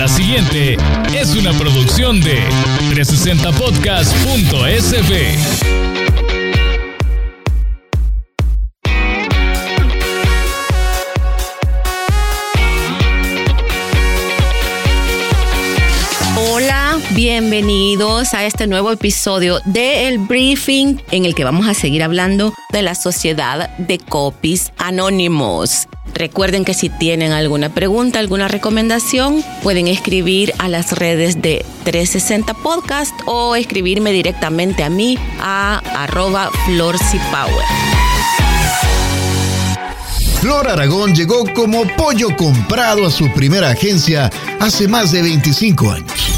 La siguiente es una producción de 360podcast.sb. Bienvenidos a este nuevo episodio de El Briefing en el que vamos a seguir hablando de la Sociedad de Copies Anónimos. Recuerden que si tienen alguna pregunta, alguna recomendación, pueden escribir a las redes de 360 Podcast o escribirme directamente a mí a arroba Power. Flor Aragón llegó como pollo comprado a su primera agencia hace más de 25 años.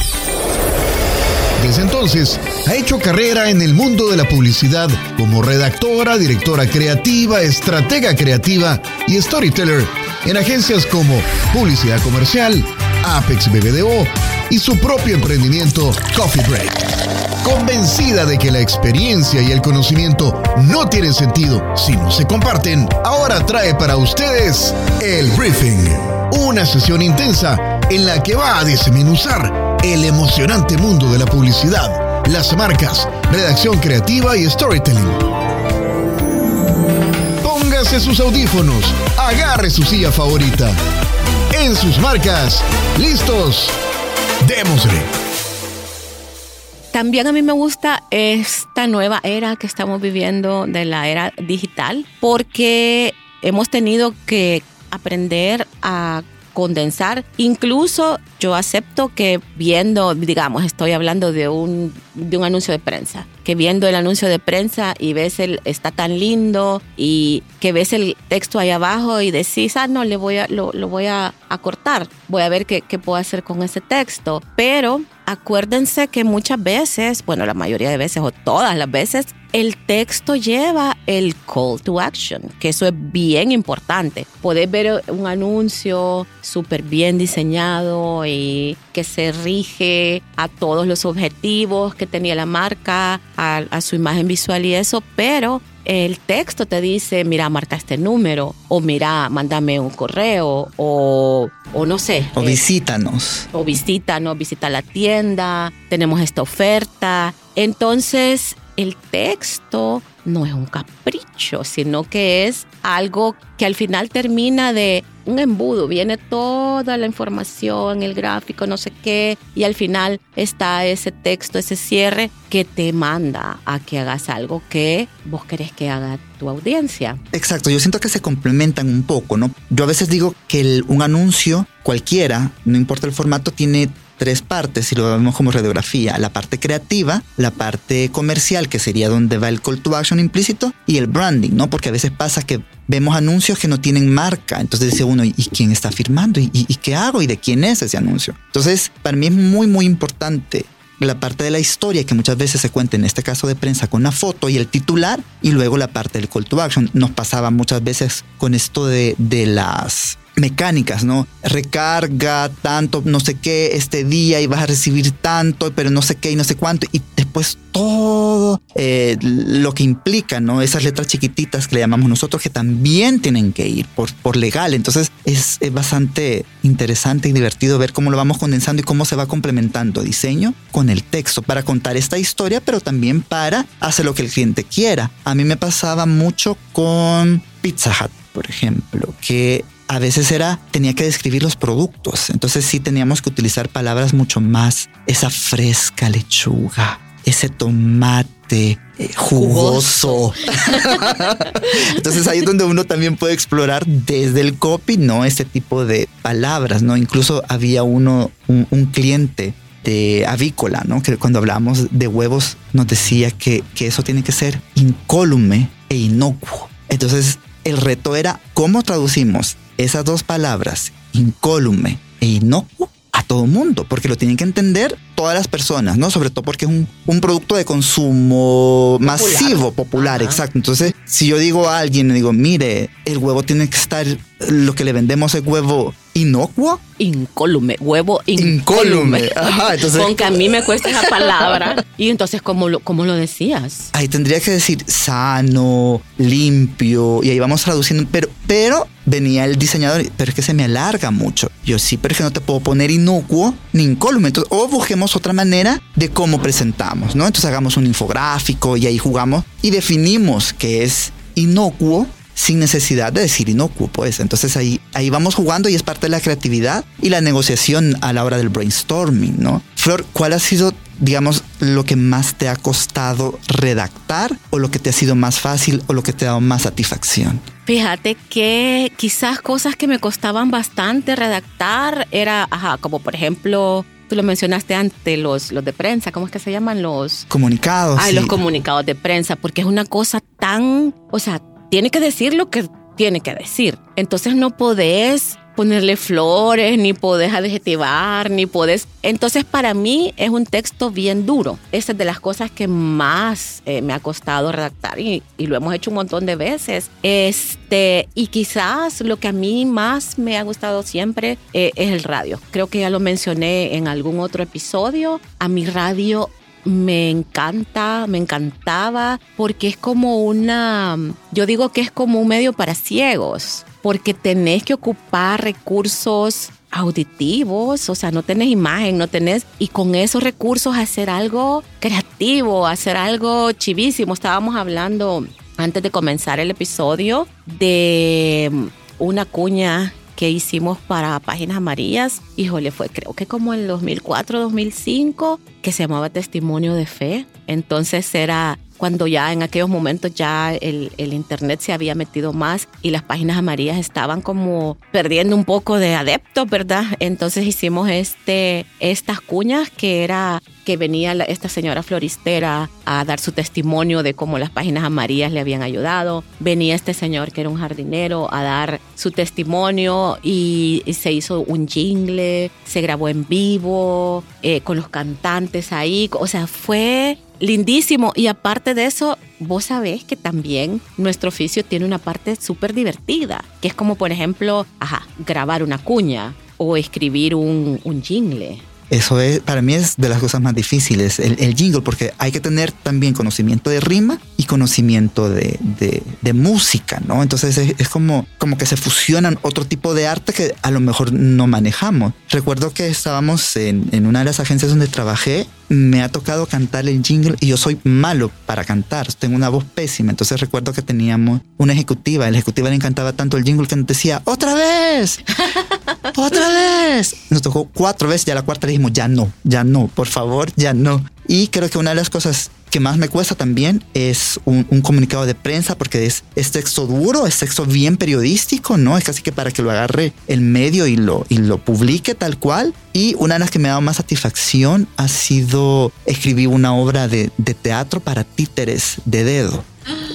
Desde entonces, ha hecho carrera en el mundo de la publicidad como redactora, directora creativa, estratega creativa y storyteller en agencias como Publicidad Comercial, Apex BBDO y su propio emprendimiento Coffee Break. Convencida de que la experiencia y el conocimiento no tienen sentido si no se comparten, ahora trae para ustedes el Briefing, una sesión intensa en la que va a desmenuzar el emocionante mundo de la publicidad, las marcas, redacción creativa y storytelling. Póngase sus audífonos, agarre su silla favorita. En sus marcas, listos, démosle. También a mí me gusta esta nueva era que estamos viviendo de la era digital porque hemos tenido que aprender a condensar. Incluso yo acepto que viendo, digamos, estoy hablando de un, de un anuncio de prensa, que viendo el anuncio de prensa y ves el, está tan lindo y que ves el texto ahí abajo y decís, ah, no, le voy a, lo, voy a, cortar, voy a ver qué, qué puedo hacer con ese texto. Pero acuérdense que muchas veces, bueno, la mayoría de veces o todas las veces, el texto lleva el call to action, que eso es bien importante. Podés ver un anuncio súper bien diseñado y que se rige a todos los objetivos que tenía la marca, a, a su imagen visual y eso, pero el texto te dice, mira, marca este número, o mira, mándame un correo, o, o no sé. O visítanos. O visítanos, visita la tienda, tenemos esta oferta. Entonces, el texto no es un capricho, sino que es algo que al final termina de un embudo, viene toda la información, el gráfico, no sé qué, y al final está ese texto, ese cierre que te manda a que hagas algo que vos querés que haga tu audiencia. Exacto, yo siento que se complementan un poco, ¿no? Yo a veces digo que un anuncio cualquiera, no importa el formato, tiene tres partes, si lo vemos como radiografía, la parte creativa, la parte comercial, que sería donde va el call to action implícito, y el branding, ¿no? Porque a veces pasa que vemos anuncios que no tienen marca, entonces dice uno, ¿y quién está firmando? ¿Y, qué hago? ¿Y de quién es ese anuncio? Entonces, para mí es muy, muy importante la parte de la historia que muchas veces se cuenta en este caso de prensa con una foto y el titular y luego la parte del call to action. Nos pasaba muchas veces con esto de, de las mecánicas, ¿no? Recarga tanto, no sé qué, este día y vas a recibir tanto, pero no sé qué y no sé cuánto. Y después todo eh, lo que implica, ¿no? Esas letras chiquititas que le llamamos nosotros que también tienen que ir por, por legal. Entonces es, es bastante interesante y divertido ver cómo lo vamos condensando y cómo se va complementando diseño con el texto para contar esta historia, pero también para hacer lo que el cliente quiera. A mí me pasaba mucho con Pizza Hut, por ejemplo, que a veces era, tenía que describir los productos. Entonces sí teníamos que utilizar palabras mucho más, esa fresca lechuga, ese tomate eh, jugoso. Entonces ahí es donde uno también puede explorar desde el copy, ¿no? Este tipo de palabras, ¿no? Incluso había uno, un, cliente de avícola, ¿no? Que cuando hablábamos de huevos nos decía que, que eso tiene que ser incólume e inocuo. Entonces el reto era cómo traducimos esas dos palabras, incólume e inocuo, a todo mundo, porque lo tienen que entender todas las personas, ¿no? Sobre todo porque es un, producto de consumo masivo, popular, exacto. Entonces, si yo digo a alguien, le digo, mire, el huevo tiene que estar, lo que le vendemos es huevo inocuo. Incólume, huevo incólume. Incólume. Ajá, entonces- Con que a mí me cuesta esa palabra. Y entonces, ¿cómo lo, cómo lo decías? Ahí tendría que decir sano, limpio, y ahí vamos traduciendo, pero, pero venía el diseñador, pero es que se me alarga mucho. Yo sí, pero es que no te puedo poner inocuo ni incólume. Entonces, o busquemos otra manera de cómo presentamos, ¿no? Entonces hagamos un infográfico y ahí jugamos y definimos que es inocuo sin necesidad de decir inocuo, pues. Entonces ahí, ahí vamos jugando y es parte de la creatividad y la negociación a la hora del brainstorming, ¿no? Flor, ¿cuál ha sido, digamos, lo que más te ha costado redactar o lo que te ha sido más fácil o lo que te ha dado más satisfacción? Fíjate que quizás cosas que me costaban bastante redactar era, ajá, como por ejemplo, tú lo mencionaste antes, los, los de prensa, ¿cómo es que se llaman los? Comunicados. Ay, sí. los comunicados de prensa, porque es una cosa tan, o sea, tiene que decir lo que tiene que decir. Entonces no podés ponerle flores, ni podés adjetivar, ni podés... Entonces para mí es un texto bien duro. Esa es de las cosas que más eh, me ha costado redactar y, lo hemos hecho un montón de veces. Este, y quizás lo que a mí más me ha gustado siempre eh, es el radio. Creo que ya lo mencioné en algún otro episodio. A mi radio me encanta, me encantaba, porque es como una, yo digo que es como un medio para ciegos, porque tenés que ocupar recursos auditivos, o sea, no tenés imagen, no tenés, y con esos recursos hacer algo creativo, hacer algo chivísimo. Estábamos hablando antes de comenzar el episodio de una cuña que hicimos para Páginas Amarillas, híjole, fue creo que como en 2004, 2005, que se llamaba Testimonio de Fe. Entonces era cuando ya en aquellos momentos ya el, el, internet se había metido más y las páginas amarillas estaban como perdiendo un poco de adeptos, ¿verdad? Entonces hicimos este, estas cuñas que era que venía esta señora floristera a dar su testimonio de cómo las páginas amarillas le habían ayudado. Venía este señor que era un jardinero a dar su testimonio y, se hizo un jingle, se grabó en vivo eh, con los cantantes ahí. O sea, fue lindísimo. Y aparte de eso, vos sabés que también nuestro oficio tiene una parte súper divertida, que es como, por ejemplo, ajá, grabar una cuña o escribir un jingle. Eso es, para mí es de las cosas más difíciles, el, el jingle, porque hay que tener también conocimiento de rima y conocimiento de, de, de música, ¿no? Entonces es, es, como, como que se fusionan otro tipo de arte que a lo mejor no manejamos. Recuerdo que estábamos en, en una de las agencias donde trabajé, me ha tocado cantar el jingle y yo soy malo para cantar, tengo una voz pésima, entonces recuerdo que teníamos una ejecutiva, la ejecutiva le encantaba tanto el jingle que nos decía, otra vez, otra vez. Nos tocó cuatro veces, ya la cuarta le dijimos, ya no, ya no, por favor, ya no. Y creo que una de las cosas que más me cuesta también es un, un, comunicado de prensa porque es, es texto duro, es texto bien periodístico, ¿no? Es casi que para que lo agarre el medio y lo, y lo publique tal cual. Y una de las que me ha dado más satisfacción ha sido escribir una obra de, de teatro para títeres de dedo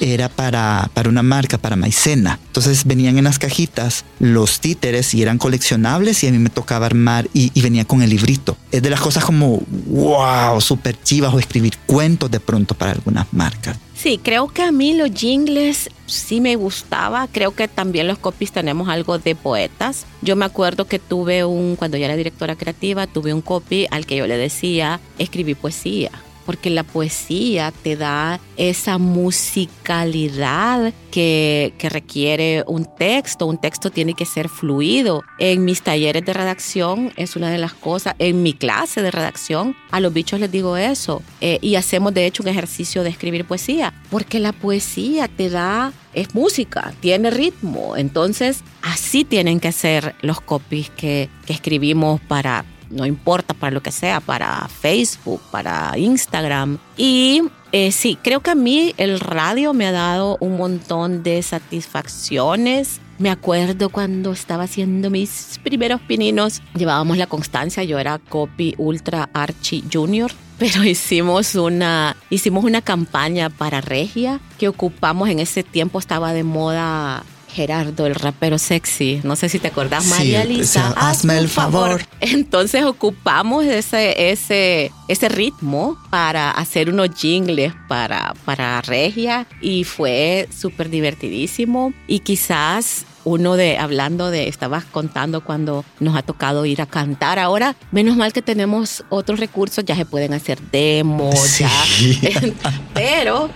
era para, para una marca, para maicena. Entonces venían en las cajitas los títeres y eran coleccionables y a mí me tocaba armar y, y venía con el librito. Es de las cosas como, wow, súper chivas o escribir cuentos de pronto para algunas marcas. Sí, creo que a mí los jingles sí me gustaba. Creo que también los copies tenemos algo de poetas. Yo me acuerdo que tuve un, cuando ya era directora creativa, tuve un copy al que yo le decía, escribí poesía porque la poesía te da esa musicalidad que, que, requiere un texto. Un texto tiene que ser fluido. En mis talleres de redacción es una de las cosas, en mi clase de redacción, a los bichos les digo eso. Eh, y hacemos de hecho un ejercicio de escribir poesía, porque la poesía te da es música, tiene ritmo. Entonces, así tienen que ser los copies que, que escribimos para no importa para lo que sea, para Facebook, para Instagram. Y eh, sí, creo que a mí el radio me ha dado un montón de satisfacciones. Me acuerdo cuando estaba haciendo mis primeros pininos, llevábamos la constancia, yo era copy ultra archi junior, pero hicimos una, hicimos una campaña para Regia que ocupamos en ese tiempo, estaba de moda Gerardo, el rapero sexy. No sé si te acordás, sí, María Lisa. O sea, hazme el favor. favor. Entonces ocupamos ese, ese, ese ritmo para hacer unos jingles para, para Regia y fue súper divertidísimo. Y quizás uno de, hablando de, estabas contando cuando nos ha tocado ir a cantar. Ahora, menos mal que tenemos otros recursos, ya se pueden hacer demos, ya. Pero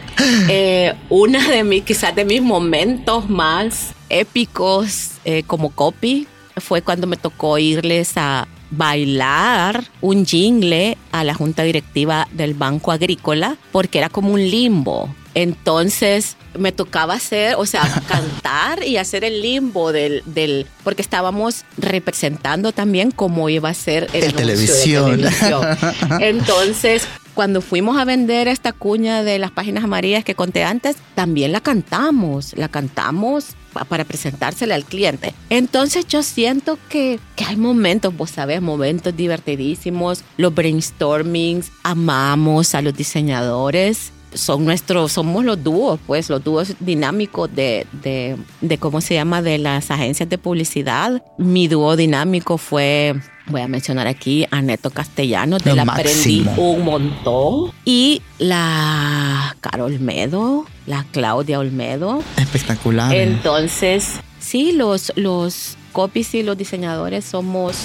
eh, una de mis, quizás de mis momentos más épicos eh, como copy fue cuando me tocó irles a bailar un jingle a la junta directiva del Banco Agrícola porque era como un limbo. Entonces me tocaba hacer, o sea, cantar y hacer el limbo del, del, porque estábamos representando también cómo iba a ser el, televisión. Entonces, cuando fuimos a vender esta cuña de las páginas amarillas que conté antes, también la cantamos, la cantamos para presentársela al cliente. Entonces yo siento que, que hay momentos, vos sabés, momentos divertidísimos, los brainstormings, amamos a los diseñadores son nuestros, somos los dúos, pues, los dúos dinámicos de, de, de, cómo se llama, de las agencias de publicidad. Mi dúo dinámico fue, voy a mencionar aquí, a Neto Castellano, de la aprendí un montón. Y la Carol Olmedo, la Claudia Olmedo. Espectacular. Entonces, sí, los, los copies y los diseñadores somos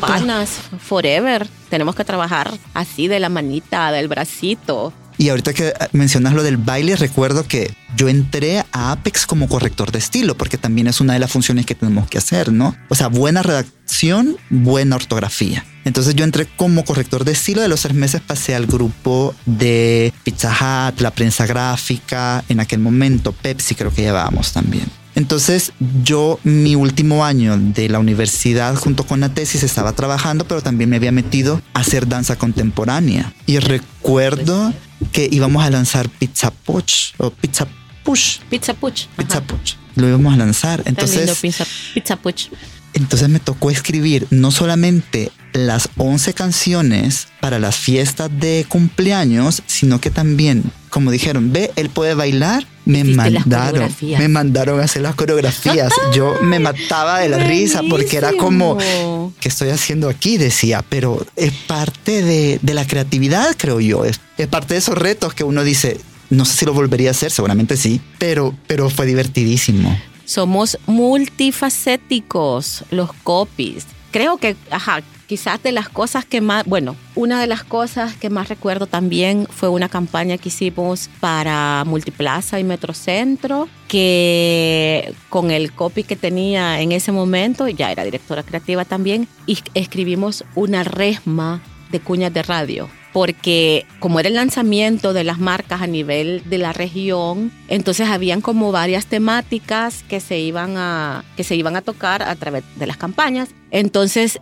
panas forever. Tenemos que trabajar así de la manita, del bracito. Y ahorita que mencionas lo del baile, recuerdo que yo entré a Apex como corrector de estilo, porque también es una de las funciones que tenemos que hacer, ¿no? O sea, buena redacción, buena ortografía. Entonces yo entré como corrector de estilo. De los tres meses pasé al grupo de Pizza Hut, la prensa gráfica, en aquel momento Pepsi creo que llevábamos también. Entonces yo mi último año de la universidad junto con la tesis estaba trabajando, pero también me había metido a hacer danza contemporánea. Y recuerdo que íbamos a lanzar Pizza Push o Pizza Push. Pizza Push. Pizza Push. Lo íbamos a lanzar. Entonces, pizza, pizza Push. Entonces me tocó escribir no solamente las 11 canciones para las fiestas de cumpleaños, sino que también, como dijeron, ve, él puede bailar. Me mandaron, me mandaron a hacer las coreografías. Yo me mataba de la risa porque era como, ¿qué estoy haciendo aquí? Decía, pero es parte de, de la creatividad, creo yo. Es, es parte de esos retos que uno dice, no sé si lo volvería a hacer, seguramente sí, pero, pero fue divertidísimo. Somos multifacéticos los copies. Creo que, ajá, quizás de las cosas que más, bueno, una de las cosas que más recuerdo también fue una campaña que hicimos para Multiplaza y Metrocentro, que con el copy que tenía en ese momento, ya era directora creativa también, y escribimos una resma de cuñas de radio porque como era el lanzamiento de las marcas a nivel de la región, entonces habían como varias temáticas que se iban a, que se iban a tocar a través de las campañas. Entonces,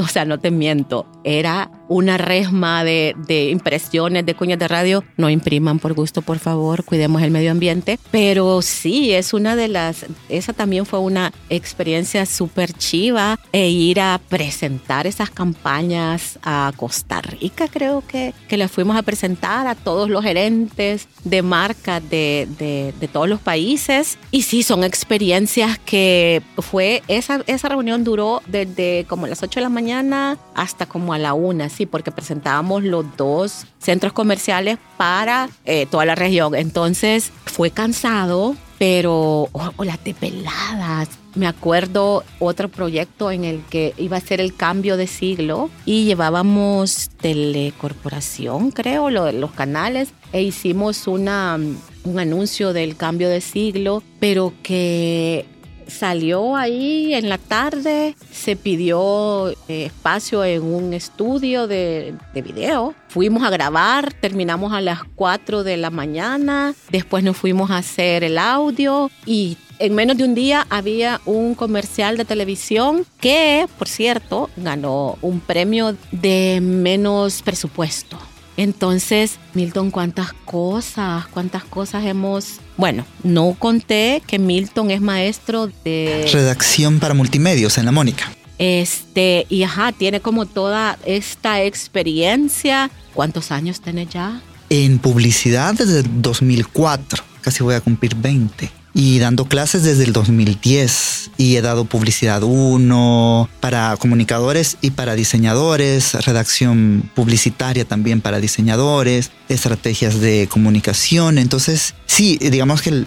o sea, no te miento, era una resma de, de, impresiones de cuñas de radio. No impriman por gusto, por favor, cuidemos el medio ambiente. Pero sí, es una de las, esa también fue una experiencia súper chiva e ir a presentar esas campañas a Costa Rica, creo que, que las fuimos a presentar a todos los gerentes de marca de, de, de todos los países. Y sí, son experiencias que fue, esa, esa reunión duró desde como las 8 de la mañana hasta como a la 1 sí, porque presentábamos los dos centros comerciales para eh, toda la región. Entonces fue cansado, pero oh, las de peladas. Me acuerdo otro proyecto en el que iba a ser el cambio de siglo y llevábamos telecorporación, creo, lo, los canales, e hicimos una, un anuncio del cambio de siglo, pero que salió ahí en la tarde, se pidió eh, espacio en un estudio de, de, video. Fuimos a grabar, terminamos a las 4 de la mañana, después nos fuimos a hacer el audio y en menos de un día había un comercial de televisión que, por cierto, ganó un premio de menos presupuesto. Entonces, Milton, ¿cuántas cosas, cuántas cosas hemos... Bueno, no conté que Milton es maestro de... Redacción para multimedios en la Mónica. Este, y ajá, tiene como toda esta experiencia. ¿Cuántos años tiene ya? En publicidad desde 2004, casi voy a cumplir 20. Y dando clases desde el 2010 y he dado publicidad 1 para comunicadores y para diseñadores, redacción publicitaria también para diseñadores, estrategias de comunicación. Entonces, sí, digamos que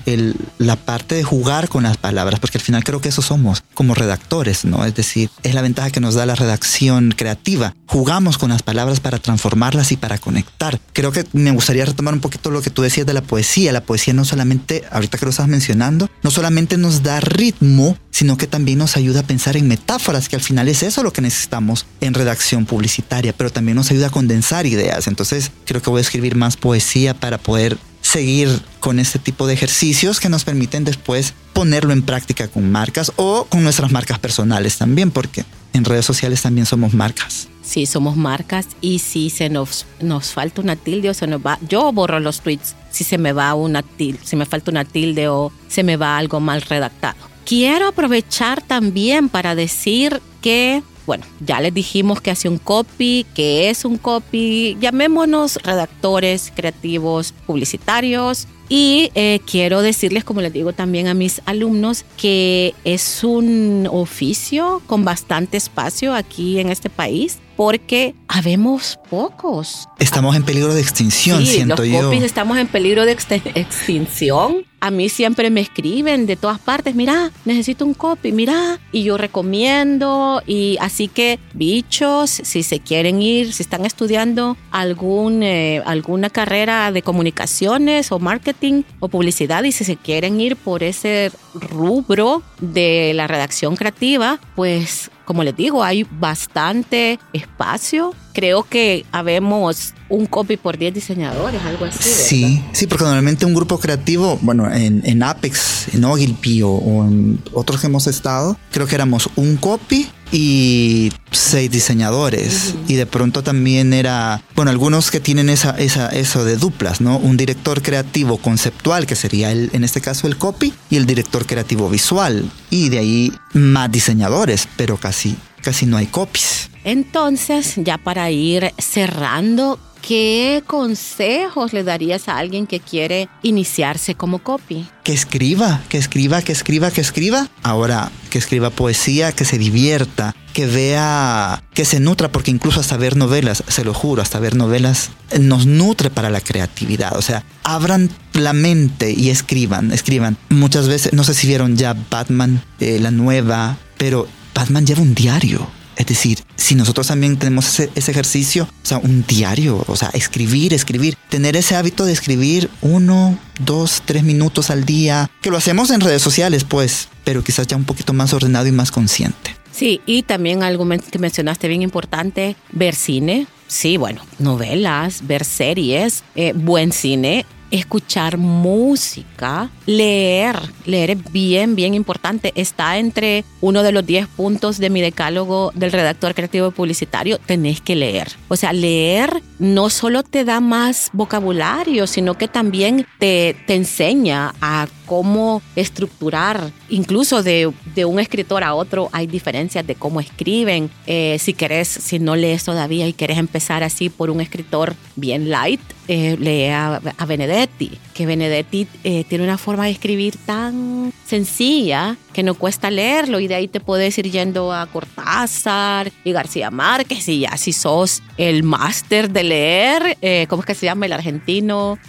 la parte de jugar con las palabras, porque al final creo que eso somos como redactores, ¿no? Es decir, es la ventaja que nos da la redacción creativa. Jugamos con las palabras para transformarlas y para conectar. Creo que me gustaría retomar un poquito lo que tú decías de la poesía. La poesía no solamente, ahorita que lo estás mencionando, no solamente nos da ritmo, sino que también nos ayuda a pensar en metáforas, que al final es eso lo que necesitamos en redacción publicitaria, pero también nos ayuda a condensar ideas. Entonces creo que voy a escribir más poesía para poder seguir con este tipo de ejercicios que nos permiten después ponerlo en práctica con marcas o con nuestras marcas personales también, porque en redes sociales también somos marcas. Sí, somos marcas y si se nos, nos falta una tilde o se nos va, yo borro los tweets si se me va una tilde, si me falta una tilde o se me va algo mal redactado. Quiero aprovechar también para decir que bueno, ya les dijimos que hace un copy, que es un copy, llamémonos redactores creativos publicitarios. Y eh, quiero decirles, como les digo también a mis alumnos, que es un oficio con bastante espacio aquí en este país porque habemos pocos. Estamos en peligro de extinción, sí, siento los yo. estamos en peligro de extinción. A mí siempre me escriben de todas partes, mira, necesito un copy, mira, y yo recomiendo. Y así que, bichos, si se quieren ir, si están estudiando algún, eh, alguna carrera de comunicaciones o marketing o publicidad y si se quieren ir por ese rubro de la redacción creativa, pues como les digo, hay bastante espacio. Creo que habemos un copy por 10 diseñadores, algo así. Sí, sí, porque normalmente un grupo creativo, bueno, en, Apex, en Ogilvy o, en otros que hemos estado, creo que éramos un copy y seis diseñadores. Y de pronto también era, bueno, algunos que tienen esa, esa, eso de duplas, ¿no? Un director creativo conceptual, que sería el, en este caso el copy, y el director creativo visual. Y de ahí más diseñadores, pero casi, casi no hay copies. Entonces, ya para ir cerrando, ¿qué consejos le darías a alguien que quiere iniciarse como copy? Que escriba, que escriba, que escriba, que escriba. Ahora, que escriba poesía, que se divierta, que vea, que se nutra, porque incluso hasta ver novelas, se lo juro, hasta ver novelas nos nutre para la creatividad. O sea, abran la mente y escriban, escriban. Muchas veces, no sé si vieron ya Batman, eh, la nueva, pero Batman lleva un diario es decir, si nosotros también tenemos ese, ejercicio, o sea, un diario, o sea, escribir, escribir, tener ese hábito de escribir uno, dos, tres minutos al día, que lo hacemos en redes sociales, pues, pero quizás ya un poquito más ordenado y más consciente. Sí, y también algo que mencionaste bien importante, ver cine. Sí, bueno, novelas, ver series, eh, buen cine escuchar música, leer, leer es bien, bien importante. Está entre uno de los 10 puntos de mi decálogo del redactor creativo publicitario, tenés que leer. O sea, leer no solo te da más vocabulario, sino que también te, te enseña a cómo estructurar, incluso de, un escritor a otro hay diferencias de cómo escriben. Eh, si querés, si no lees todavía y querés empezar así por un escritor bien light, eh, a, Benedetti, que Benedetti eh, tiene una forma de escribir tan sencilla que no cuesta leerlo y de ahí te puedes ir yendo a Cortázar y García Márquez y ya si sos el máster de leer, ¿cómo es que se llama el argentino?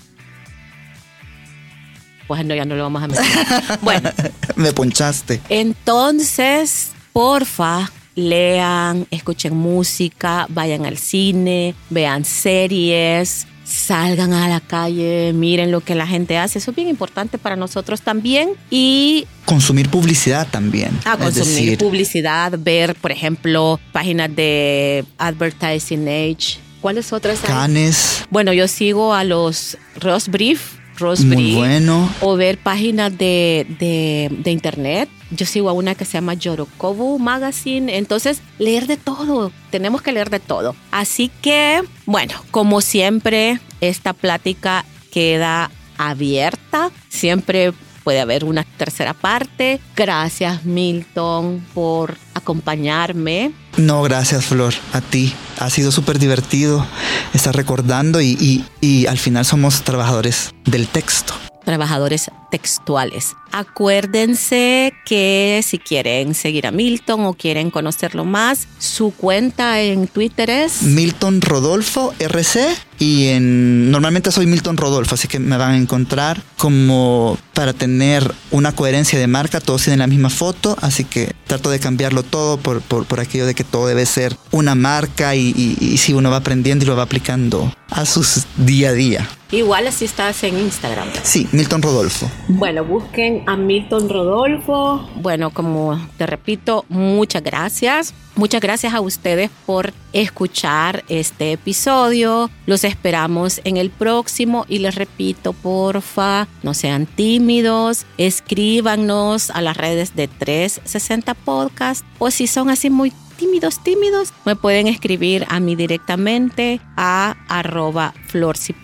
Pues no, ya no lo vamos a mencionar. Bueno. Me ponchaste. Entonces, porfa, lean, escuchen música, vayan al cine, vean series, salgan a la calle, miren lo que la gente hace. Eso es bien importante para nosotros también. Y consumir publicidad también. Ah, consumir publicidad, ver, por ejemplo, páginas de Advertising Age. ¿Cuáles otras? Canes. Bueno, yo sigo a los Ross Brief muy bueno. O ver páginas de, de, internet. Yo sigo a una que se llama Yorokobu Magazine. Entonces, leer de todo. Tenemos que leer de todo. Así que, bueno, como siempre, esta plática queda abierta. Siempre puede haber una tercera parte. Gracias Milton por acompañarme. No, gracias Flor, a ti. Ha sido súper divertido estar recordando y, y, y al final somos trabajadores del texto trabajadores textuales. Acuérdense que si quieren seguir a Milton o quieren conocerlo más, su cuenta en Twitter es Milton Rodolfo RC y en normalmente soy Milton Rodolfo, así que me van a encontrar como para tener una coherencia de marca, todos tienen la misma foto, así que trato de cambiarlo todo por, por, aquello de que todo debe ser una marca y, y si uno va aprendiendo y lo va aplicando a sus día a día. Igual así estás en Instagram. Sí, Milton Rodolfo. Bueno, busquen a Milton Rodolfo. Bueno, como te repito, muchas gracias. Muchas gracias a ustedes por escuchar este episodio. Los esperamos en el próximo y les repito, porfa, no sean tímidos, escríbanos a las redes de 360 Podcast o si son así muy tímidos, tímidos, me pueden escribir a mí directamente a arroba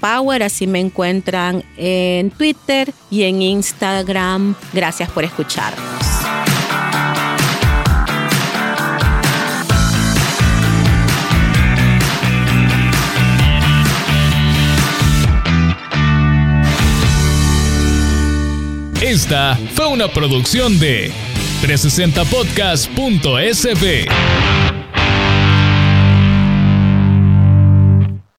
Power. Así me encuentran en Twitter y en Instagram. Gracias por escucharnos. Esta fue una producción de 360podcast.sb.